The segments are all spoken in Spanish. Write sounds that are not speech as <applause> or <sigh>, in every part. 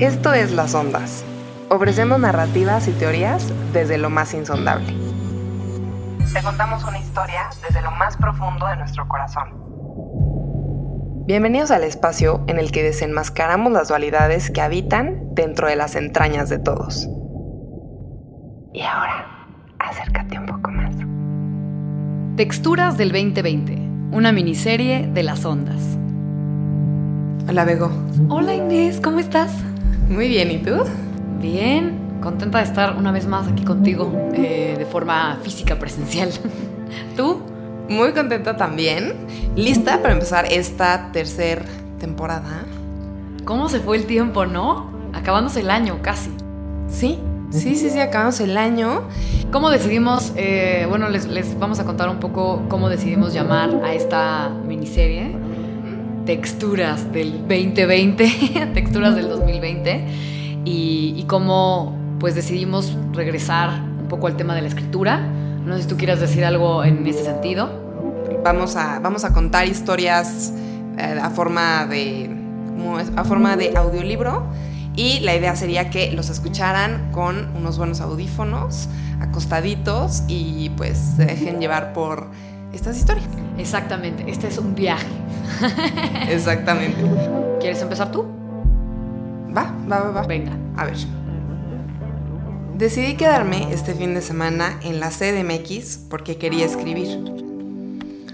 Esto es Las Ondas. Ofrecemos narrativas y teorías desde lo más insondable. Te contamos una historia desde lo más profundo de nuestro corazón. Bienvenidos al espacio en el que desenmascaramos las dualidades que habitan dentro de las entrañas de todos. Y ahora, acércate un poco más. Texturas del 2020, una miniserie de las ondas. Hola, Bego. Hola Inés, ¿cómo estás? Muy bien, ¿y tú? Bien, contenta de estar una vez más aquí contigo eh, de forma física presencial. <laughs> ¿Tú? Muy contenta también. Lista para empezar esta tercera temporada. ¿Cómo se fue el tiempo, no? Acabándose el año casi. Sí, sí, sí, sí, acabamos el año. ¿Cómo decidimos? eh, bueno, les, les vamos a contar un poco cómo decidimos llamar a esta miniserie. Texturas del 2020, <laughs> texturas del 2020. Y, y cómo pues decidimos regresar un poco al tema de la escritura. No sé si tú quieras decir algo en ese sentido. Vamos a, vamos a contar historias eh, a forma de. A forma de audiolibro. Y la idea sería que los escucharan con unos buenos audífonos, acostaditos, y pues se dejen llevar por estas historias. Exactamente, este es un viaje. <laughs> Exactamente. ¿Quieres empezar tú? Va, va, va, va. Venga. A ver. Decidí quedarme este fin de semana en la CDMX porque quería escribir.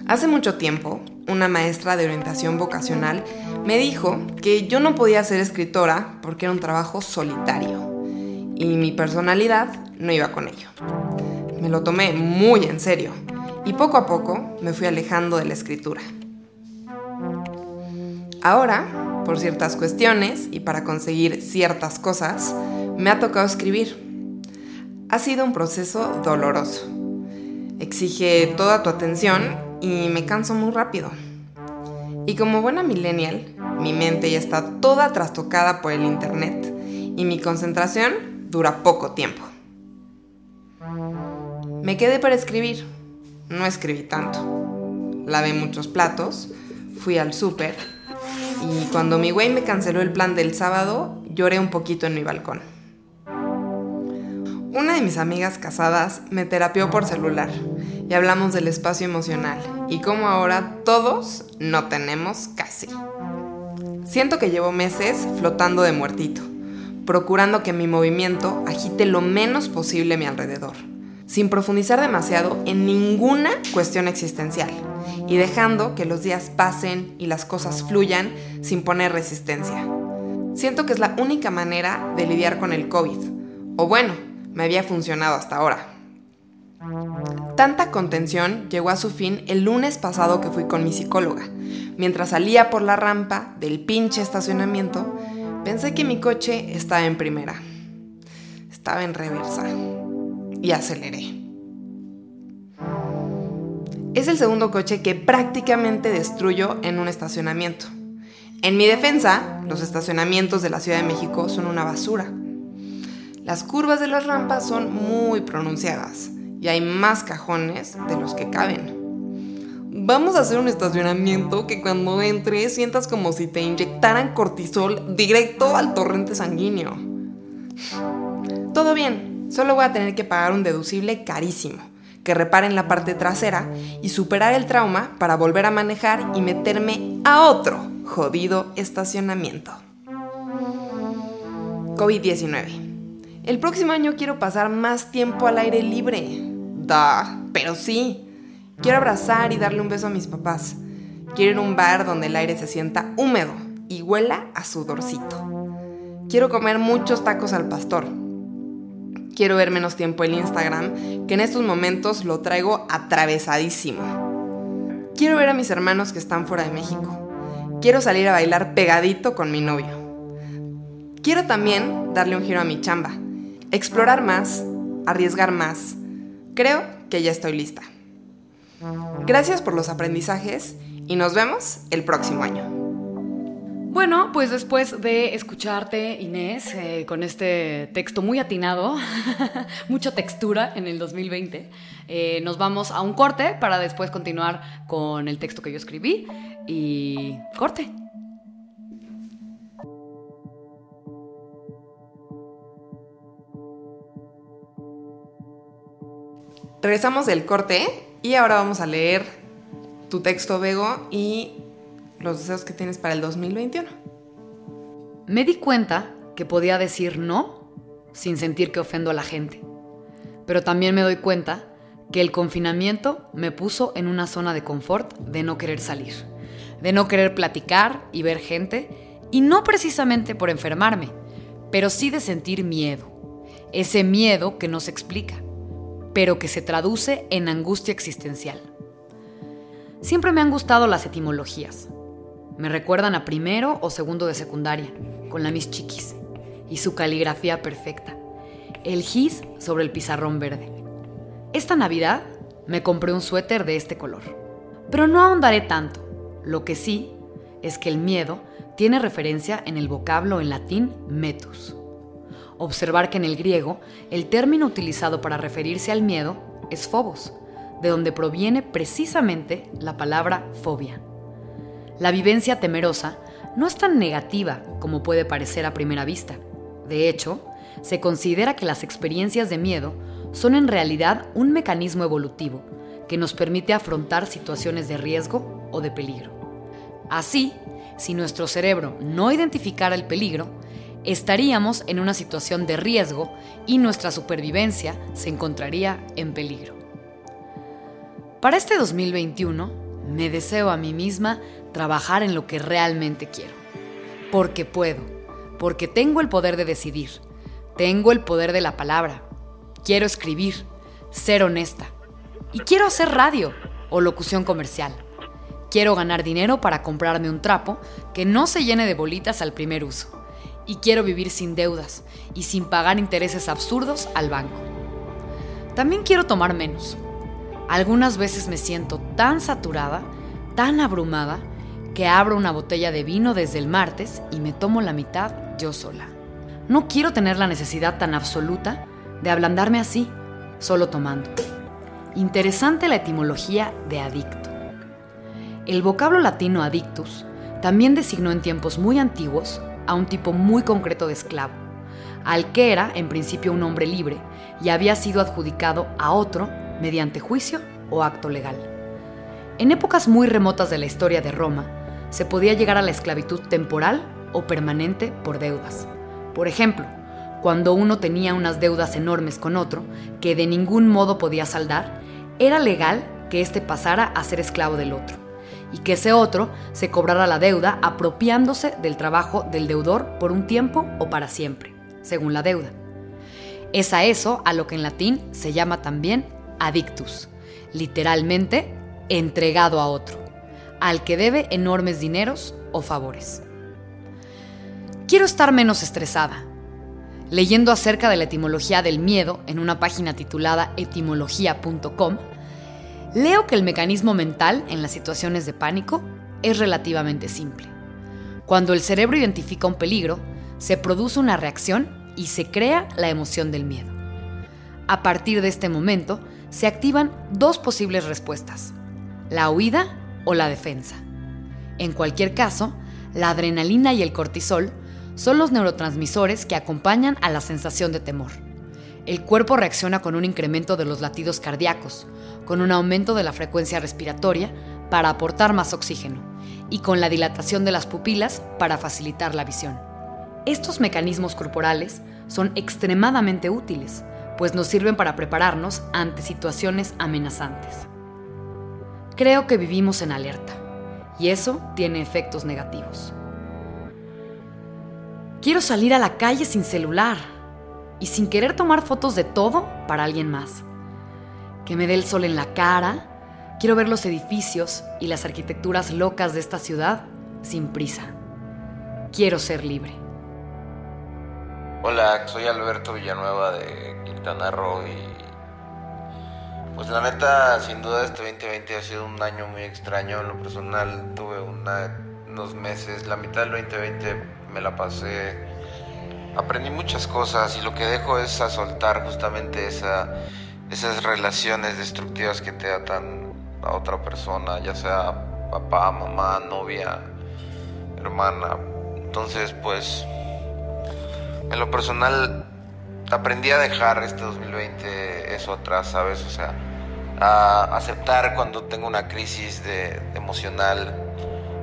Hace mucho tiempo, una maestra de orientación vocacional me dijo que yo no podía ser escritora porque era un trabajo solitario y mi personalidad no iba con ello. Me lo tomé muy en serio y poco a poco me fui alejando de la escritura. Ahora, por ciertas cuestiones y para conseguir ciertas cosas, me ha tocado escribir. Ha sido un proceso doloroso. Exige toda tu atención y me canso muy rápido. Y como buena millennial, mi mente ya está toda trastocada por el internet y mi concentración dura poco tiempo. Me quedé para escribir. No escribí tanto. Lavé muchos platos, fui al súper y cuando mi güey me canceló el plan del sábado, lloré un poquito en mi balcón. Una de mis amigas casadas me terapió por celular y hablamos del espacio emocional y cómo ahora todos no tenemos casi. Siento que llevo meses flotando de muertito, procurando que mi movimiento agite lo menos posible a mi alrededor, sin profundizar demasiado en ninguna cuestión existencial y dejando que los días pasen y las cosas fluyan sin poner resistencia. Siento que es la única manera de lidiar con el COVID, o bueno, me había funcionado hasta ahora. Tanta contención llegó a su fin el lunes pasado que fui con mi psicóloga. Mientras salía por la rampa del pinche estacionamiento, pensé que mi coche estaba en primera. Estaba en reversa. Y aceleré. Es el segundo coche que prácticamente destruyo en un estacionamiento. En mi defensa, los estacionamientos de la Ciudad de México son una basura. Las curvas de las rampas son muy pronunciadas y hay más cajones de los que caben. Vamos a hacer un estacionamiento que cuando entres sientas como si te inyectaran cortisol directo al torrente sanguíneo. Todo bien, solo voy a tener que pagar un deducible carísimo, que repare en la parte trasera y superar el trauma para volver a manejar y meterme a otro jodido estacionamiento. COVID-19. El próximo año quiero pasar más tiempo al aire libre. Da, pero sí. Quiero abrazar y darle un beso a mis papás. Quiero ir a un bar donde el aire se sienta húmedo y huela a sudorcito. Quiero comer muchos tacos al pastor. Quiero ver menos tiempo el Instagram, que en estos momentos lo traigo atravesadísimo. Quiero ver a mis hermanos que están fuera de México. Quiero salir a bailar pegadito con mi novio. Quiero también darle un giro a mi chamba, explorar más, arriesgar más. Creo que ya estoy lista. Gracias por los aprendizajes y nos vemos el próximo año. Bueno, pues después de escucharte, Inés, eh, con este texto muy atinado, <laughs> mucha textura en el 2020, eh, nos vamos a un corte para después continuar con el texto que yo escribí y corte. Regresamos del corte y ahora vamos a leer tu texto, Bego, y los deseos que tienes para el 2021. Me di cuenta que podía decir no sin sentir que ofendo a la gente. Pero también me doy cuenta que el confinamiento me puso en una zona de confort de no querer salir, de no querer platicar y ver gente, y no precisamente por enfermarme, pero sí de sentir miedo. Ese miedo que no se explica, pero que se traduce en angustia existencial. Siempre me han gustado las etimologías, me recuerdan a primero o segundo de secundaria, con la Miss Chiquis, y su caligrafía perfecta. El gis sobre el pizarrón verde. Esta Navidad me compré un suéter de este color. Pero no ahondaré tanto. Lo que sí es que el miedo tiene referencia en el vocablo en latín metus. Observar que en el griego el término utilizado para referirse al miedo es phobos, de donde proviene precisamente la palabra fobia. La vivencia temerosa no es tan negativa como puede parecer a primera vista. De hecho, se considera que las experiencias de miedo son en realidad un mecanismo evolutivo que nos permite afrontar situaciones de riesgo o de peligro. Así, si nuestro cerebro no identificara el peligro, estaríamos en una situación de riesgo y nuestra supervivencia se encontraría en peligro. Para este 2021, me deseo a mí misma trabajar en lo que realmente quiero. Porque puedo, porque tengo el poder de decidir, tengo el poder de la palabra, quiero escribir, ser honesta. Y quiero hacer radio o locución comercial. Quiero ganar dinero para comprarme un trapo que no se llene de bolitas al primer uso. Y quiero vivir sin deudas y sin pagar intereses absurdos al banco. También quiero tomar menos. Algunas veces me siento tan saturada, tan abrumada, que abro una botella de vino desde el martes y me tomo la mitad yo sola. No quiero tener la necesidad tan absoluta de ablandarme así, solo tomando. Interesante la etimología de adicto. El vocablo latino adictus también designó en tiempos muy antiguos a un tipo muy concreto de esclavo, al que era en principio un hombre libre y había sido adjudicado a otro mediante juicio o acto legal. En épocas muy remotas de la historia de Roma, se podía llegar a la esclavitud temporal o permanente por deudas. Por ejemplo, cuando uno tenía unas deudas enormes con otro que de ningún modo podía saldar, era legal que éste pasara a ser esclavo del otro y que ese otro se cobrara la deuda apropiándose del trabajo del deudor por un tiempo o para siempre, según la deuda. Es a eso a lo que en latín se llama también adictus, literalmente entregado a otro al que debe enormes dineros o favores. Quiero estar menos estresada. Leyendo acerca de la etimología del miedo en una página titulada etimología.com, leo que el mecanismo mental en las situaciones de pánico es relativamente simple. Cuando el cerebro identifica un peligro, se produce una reacción y se crea la emoción del miedo. A partir de este momento, se activan dos posibles respuestas, la huida o la defensa. En cualquier caso, la adrenalina y el cortisol son los neurotransmisores que acompañan a la sensación de temor. El cuerpo reacciona con un incremento de los latidos cardíacos, con un aumento de la frecuencia respiratoria para aportar más oxígeno y con la dilatación de las pupilas para facilitar la visión. Estos mecanismos corporales son extremadamente útiles, pues nos sirven para prepararnos ante situaciones amenazantes. Creo que vivimos en alerta y eso tiene efectos negativos. Quiero salir a la calle sin celular y sin querer tomar fotos de todo para alguien más. Que me dé el sol en la cara, quiero ver los edificios y las arquitecturas locas de esta ciudad sin prisa. Quiero ser libre. Hola, soy Alberto Villanueva de Quintana Roo y pues la neta, sin duda este 2020 ha sido un año muy extraño. En lo personal tuve unos meses, la mitad del 2020 me la pasé, aprendí muchas cosas y lo que dejo es a soltar justamente esa, esas relaciones destructivas que te atan a otra persona, ya sea papá, mamá, novia, hermana. Entonces, pues, en lo personal aprendí a dejar este 2020 eso atrás, ¿sabes? O sea, a aceptar cuando tengo una crisis de, emocional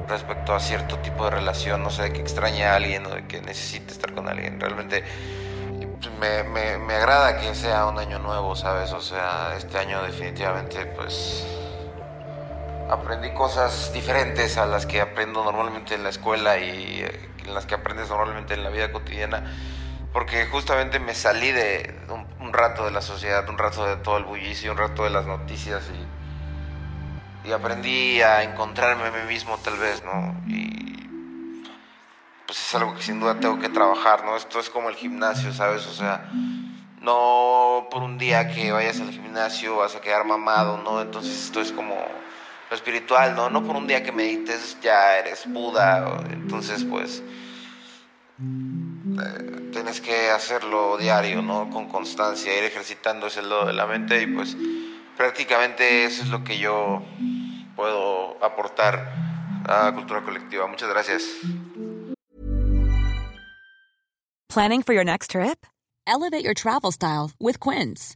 respecto a cierto tipo de relación, no sé, de que extrañe a alguien o de que necesite estar con alguien. Realmente me, me, me agrada que sea un año nuevo, ¿sabes? O sea, este año definitivamente pues aprendí cosas diferentes a las que aprendo normalmente en la escuela y eh, las que aprendes normalmente en la vida cotidiana porque justamente me salí de un, rato de la sociedad, un rato de todo el bullicio, un rato de las noticias y, y aprendí a encontrarme a mí mismo tal vez, ¿no? Y pues es algo que sin duda tengo que trabajar, ¿no? Esto es como el gimnasio, ¿sabes? O sea, no por un día que vayas al gimnasio vas a quedar mamado, ¿no? Entonces esto es como espiritual, ¿no? No por un día que medites ya eres Buda, entonces pues... Eh, tienes que hacerlo diario, ¿no? Con constancia, ir ejercitando ese lado de la mente y pues prácticamente eso es lo que yo puedo aportar a la cultura colectiva. Muchas gracias. Planning for your next trip? Elevate your travel style with Quince.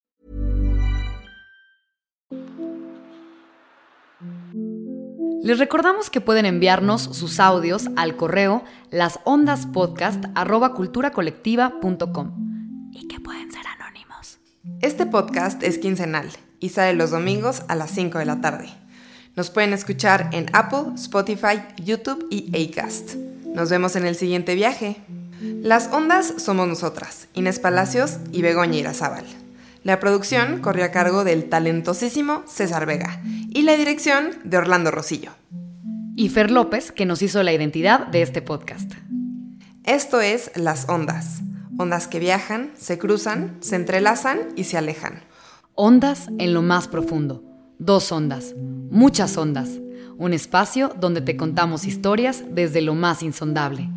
Les recordamos que pueden enviarnos sus audios al correo lasondaspodcast@culturacolectiva.com y que pueden ser anónimos. Este podcast es quincenal y sale los domingos a las 5 de la tarde. Nos pueden escuchar en Apple, Spotify, YouTube y Acast. Nos vemos en el siguiente viaje. Las ondas somos nosotras, Inés Palacios y Begoña Irazábal. La producción corrió a cargo del talentosísimo César Vega y la dirección de Orlando Rosillo. Y Fer López, que nos hizo la identidad de este podcast. Esto es Las Ondas. Ondas que viajan, se cruzan, se entrelazan y se alejan. Ondas en lo más profundo. Dos ondas. Muchas ondas. Un espacio donde te contamos historias desde lo más insondable.